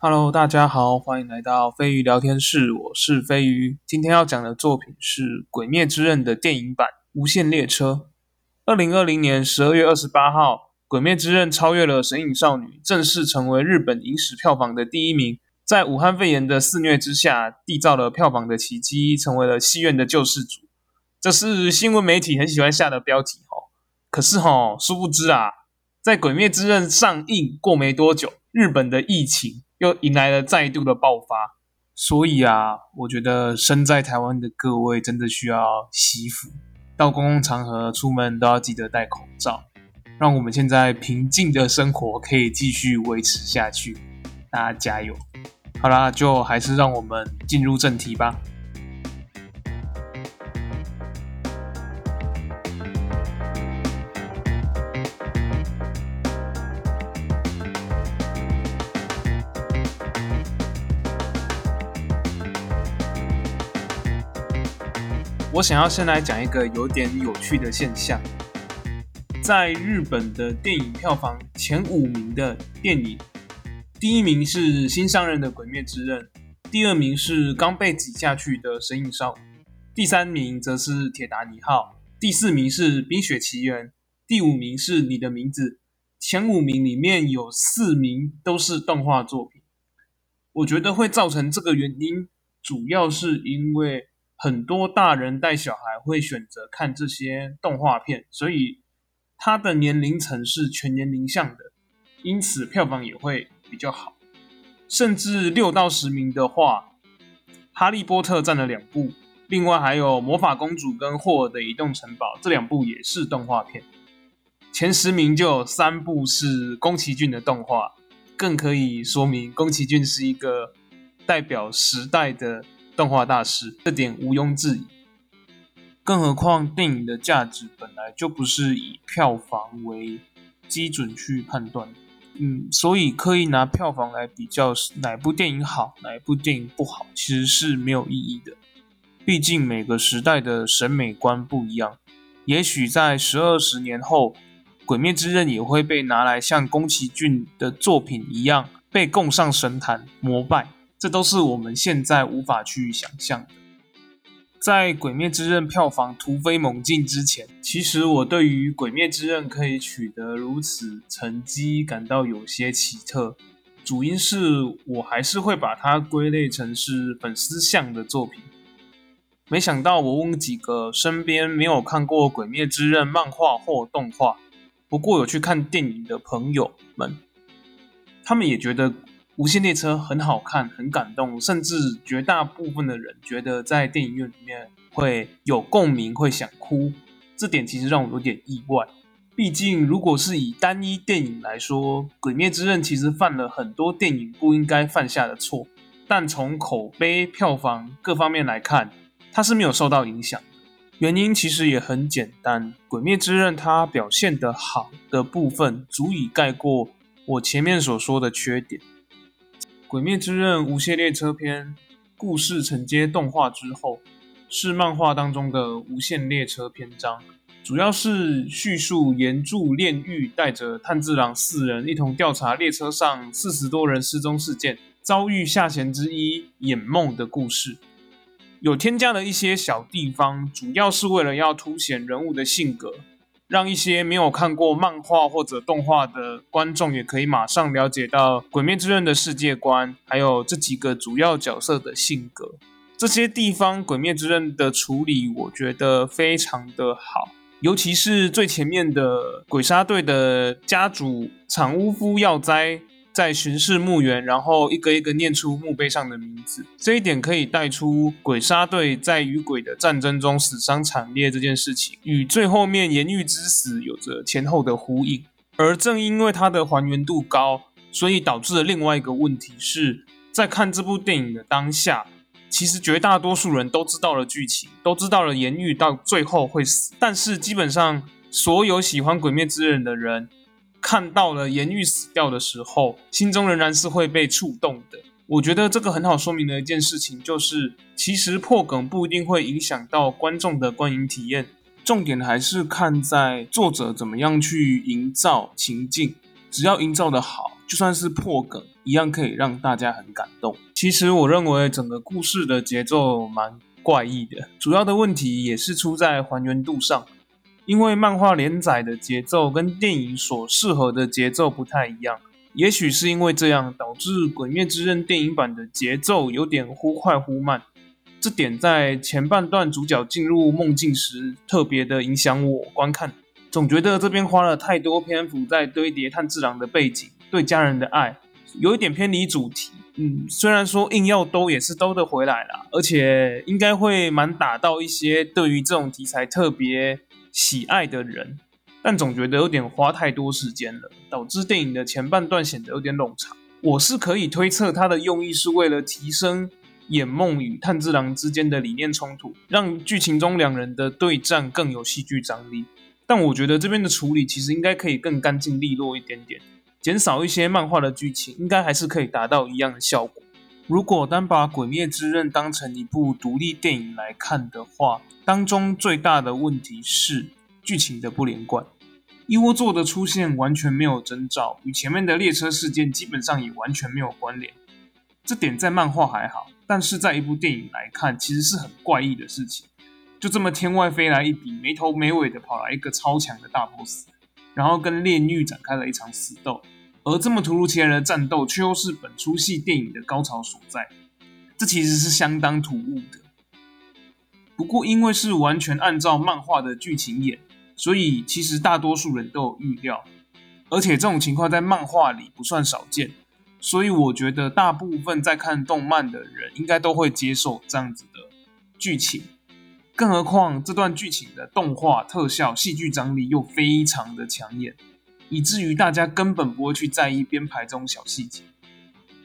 Hello，大家好，欢迎来到飞鱼聊天室，我是飞鱼。今天要讲的作品是《鬼灭之刃》的电影版《无限列车》。二零二零年十二月二十八号，《鬼灭之刃》超越了《神隐少女》，正式成为日本影史票房的第一名。在武汉肺炎的肆虐之下，缔造了票房的奇迹，成为了戏院的救世主。这是新闻媒体很喜欢下的标题哦。可是哈，殊不知啊，在《鬼灭之刃》上映过没多久，日本的疫情又迎来了再度的爆发。所以啊，我觉得身在台湾的各位真的需要惜福，到公共场合出门都要记得戴口罩，让我们现在平静的生活可以继续维持下去。大家加油！好啦，就还是让我们进入正题吧。我想要先来讲一个有点有趣的现象，在日本的电影票房前五名的电影，第一名是新上任的《鬼灭之刃》，第二名是刚被挤下去的《神隐少女》，第三名则是《铁达尼号》，第四名是《冰雪奇缘》，第五名是你的名字。前五名里面有四名都是动画作品，我觉得会造成这个原因，主要是因为。很多大人带小孩会选择看这些动画片，所以它的年龄层是全年龄向的，因此票房也会比较好。甚至六到十名的话，《哈利波特》占了两部，另外还有《魔法公主》跟《霍尔的移动城堡》这两部也是动画片。前十名就有三部是宫崎骏的动画，更可以说明宫崎骏是一个代表时代的。动画大师，这点毋庸置疑。更何况电影的价值本来就不是以票房为基准去判断，嗯，所以刻意拿票房来比较哪部电影好，哪部电影不好，其实是没有意义的。毕竟每个时代的审美观不一样，也许在十二十年后，《鬼灭之刃》也会被拿来像宫崎骏的作品一样被供上神坛膜拜。这都是我们现在无法去想象的。在《鬼灭之刃》票房突飞猛进之前，其实我对于《鬼灭之刃》可以取得如此成绩感到有些奇特。主因是我还是会把它归类成是粉丝向的作品。没想到我问几个身边没有看过《鬼灭之刃》漫画或动画，不过有去看电影的朋友们，他们也觉得。无限列车很好看，很感动，甚至绝大部分的人觉得在电影院里面会有共鸣，会想哭。这点其实让我有点意外。毕竟，如果是以单一电影来说，《鬼灭之刃》其实犯了很多电影不应该犯下的错。但从口碑、票房各方面来看，它是没有受到影响。原因其实也很简单，《鬼灭之刃》它表现的好的部分，足以盖过我前面所说的缺点。《鬼灭之刃：无限列车篇》故事承接动画之后，是漫画当中的无限列车篇章，主要是叙述岩柱炼狱带着炭治郎四人一同调查列车上四十多人失踪事件，遭遇下弦之一眼梦的故事。有添加了一些小地方，主要是为了要凸显人物的性格。让一些没有看过漫画或者动画的观众也可以马上了解到《鬼灭之刃》的世界观，还有这几个主要角色的性格。这些地方，《鬼灭之刃》的处理我觉得非常的好，尤其是最前面的鬼杀队的家主产屋夫耀哉。在巡视墓园，然后一个一个念出墓碑上的名字，这一点可以带出鬼杀队在与鬼的战争中死伤惨烈这件事情，与最后面岩狱之死有着前后的呼应。而正因为它的还原度高，所以导致了另外一个问题是，在看这部电影的当下，其实绝大多数人都知道了剧情，都知道了岩狱到最后会死，但是基本上所有喜欢鬼灭之刃的人。看到了颜玉死掉的时候，心中仍然是会被触动的。我觉得这个很好说明的一件事情，就是其实破梗不一定会影响到观众的观影体验，重点还是看在作者怎么样去营造情境。只要营造的好，就算是破梗，一样可以让大家很感动。其实我认为整个故事的节奏蛮怪异的，主要的问题也是出在还原度上。因为漫画连载的节奏跟电影所适合的节奏不太一样，也许是因为这样导致《鬼灭之刃》电影版的节奏有点忽快忽慢。这点在前半段主角进入梦境时特别的影响我观看，总觉得这边花了太多篇幅在堆叠炭治郎的背景、对家人的爱，有一点偏离主题。嗯，虽然说硬要兜也是兜得回来了，而且应该会蛮打到一些对于这种题材特别。喜爱的人，但总觉得有点花太多时间了，导致电影的前半段显得有点冗长。我是可以推测他的用意是为了提升眼梦与炭治郎之间的理念冲突，让剧情中两人的对战更有戏剧张力。但我觉得这边的处理其实应该可以更干净利落一点点，减少一些漫画的剧情，应该还是可以达到一样的效果。如果单把《鬼灭之刃》当成一部独立电影来看的话，当中最大的问题是剧情的不连贯。一窝座的出现完全没有征兆，与前面的列车事件基本上也完全没有关联。这点在漫画还好，但是在一部电影来看，其实是很怪异的事情。就这么天外飞来一笔，没头没尾的跑来一个超强的大 boss，然后跟炼狱展开了一场死斗。而这么突如其来的战斗，却又是本出戏电影的高潮所在，这其实是相当突兀的。不过，因为是完全按照漫画的剧情演，所以其实大多数人都有预料，而且这种情况在漫画里不算少见，所以我觉得大部分在看动漫的人应该都会接受这样子的剧情。更何况这段剧情的动画特效、戏剧张力又非常的抢眼。以至于大家根本不会去在意编排这种小细节。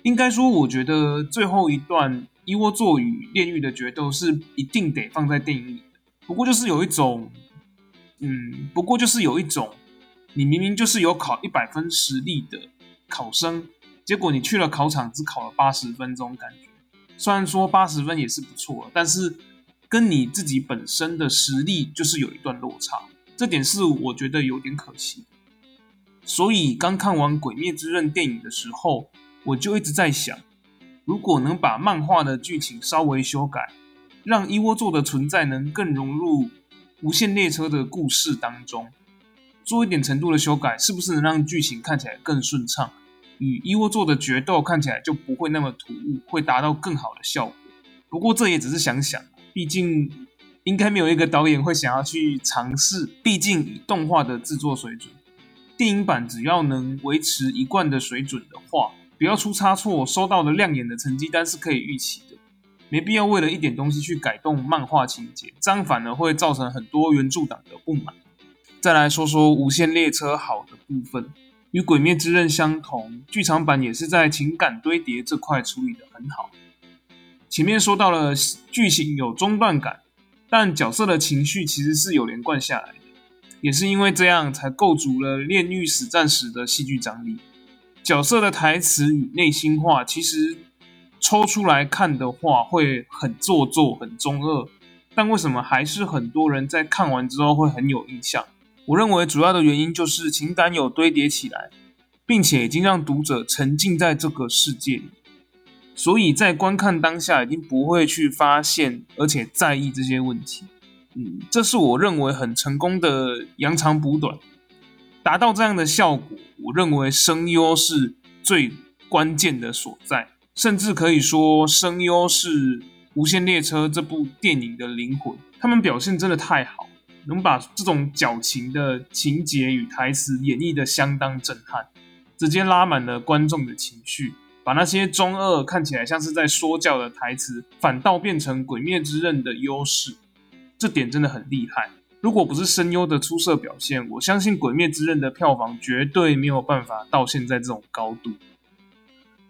应该说，我觉得最后一段伊窝座与炼狱的决斗是一定得放在电影里的。不过就是有一种，嗯，不过就是有一种，你明明就是有考一百分实力的考生，结果你去了考场只考了八十分钟，感觉虽然说八十分也是不错，但是跟你自己本身的实力就是有一段落差，这点是我觉得有点可惜。所以刚看完《鬼灭之刃》电影的时候，我就一直在想，如果能把漫画的剧情稍微修改，让一窝座的存在能更融入无限列车的故事当中，做一点程度的修改，是不是能让剧情看起来更顺畅，与一窝座的决斗看起来就不会那么突兀，会达到更好的效果？不过这也只是想想，毕竟应该没有一个导演会想要去尝试，毕竟以动画的制作水准。电影版只要能维持一贯的水准的话，不要出差错，收到的亮眼的成绩单是可以预期的。没必要为了一点东西去改动漫画情节，这样反而会造成很多原著党的不满。再来说说无限列车好的部分，与《鬼灭之刃》相同，剧场版也是在情感堆叠这块处理的很好。前面说到了剧情有中断感，但角色的情绪其实是有连贯下来。也是因为这样，才构筑了炼狱死战时的戏剧张力。角色的台词与内心话，其实抽出来看的话，会很做作、很中二。但为什么还是很多人在看完之后会很有印象？我认为主要的原因就是情感有堆叠起来，并且已经让读者沉浸在这个世界里，所以在观看当下已经不会去发现而且在意这些问题。嗯，这是我认为很成功的扬长补短，达到这样的效果。我认为声优是最关键的所在，甚至可以说声优是《无限列车》这部电影的灵魂。他们表现真的太好，能把这种矫情的情节与台词演绎的相当震撼，直接拉满了观众的情绪，把那些中二看起来像是在说教的台词，反倒变成《鬼灭之刃》的优势。这点真的很厉害。如果不是声优的出色表现，我相信《鬼灭之刃》的票房绝对没有办法到现在这种高度。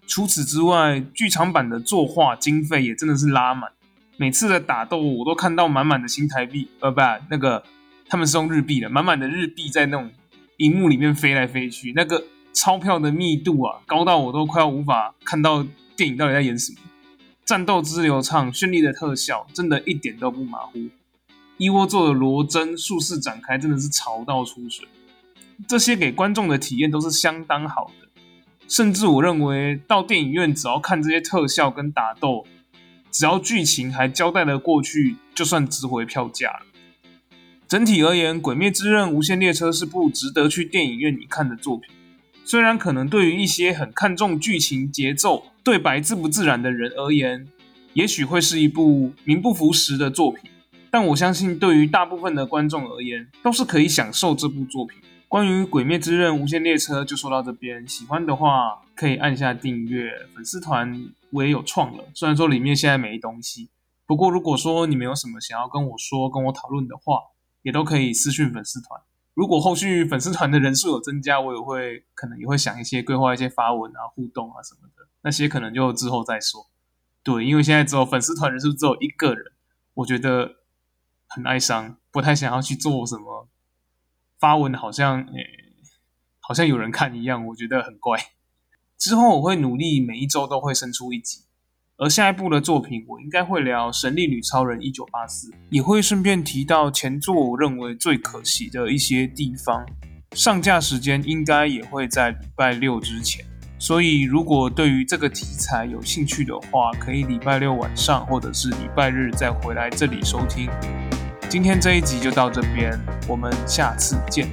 除此之外，剧场版的作画经费也真的是拉满，每次的打斗我都看到满满的新台币，呃，不，那个他们是用日币的，满满的日币在那种荧幕里面飞来飞去，那个钞票的密度啊，高到我都快要无法看到电影到底在演什么。战斗之流畅，绚丽的特效，真的一点都不马虎。一窝座的罗真术式展开真的是潮到出水，这些给观众的体验都是相当好的。甚至我认为到电影院只要看这些特效跟打斗，只要剧情还交代得过去，就算值回票价了。整体而言，《鬼灭之刃：无限列车》是部值得去电影院里看的作品。虽然可能对于一些很看重剧情节奏、对白自不自然的人而言，也许会是一部名不符实的作品，但我相信对于大部分的观众而言，都是可以享受这部作品。关于《鬼灭之刃：无限列车》就说到这边，喜欢的话可以按下订阅。粉丝团我也有创了，虽然说里面现在没东西，不过如果说你们有什么想要跟我说、跟我讨论的话，也都可以私讯粉丝团。如果后续粉丝团的人数有增加，我也会可能也会想一些规划一些发文啊、互动啊什么的，那些可能就之后再说。对，因为现在只有粉丝团人数只有一个人，我觉得很哀伤，不太想要去做什么发文，好像诶，好像有人看一样，我觉得很怪。之后我会努力每一周都会生出一集。而下一部的作品，我应该会聊《神力女超人一九八四》，也会顺便提到前作我认为最可惜的一些地方。上架时间应该也会在礼拜六之前，所以如果对于这个题材有兴趣的话，可以礼拜六晚上或者是礼拜日再回来这里收听。今天这一集就到这边，我们下次见。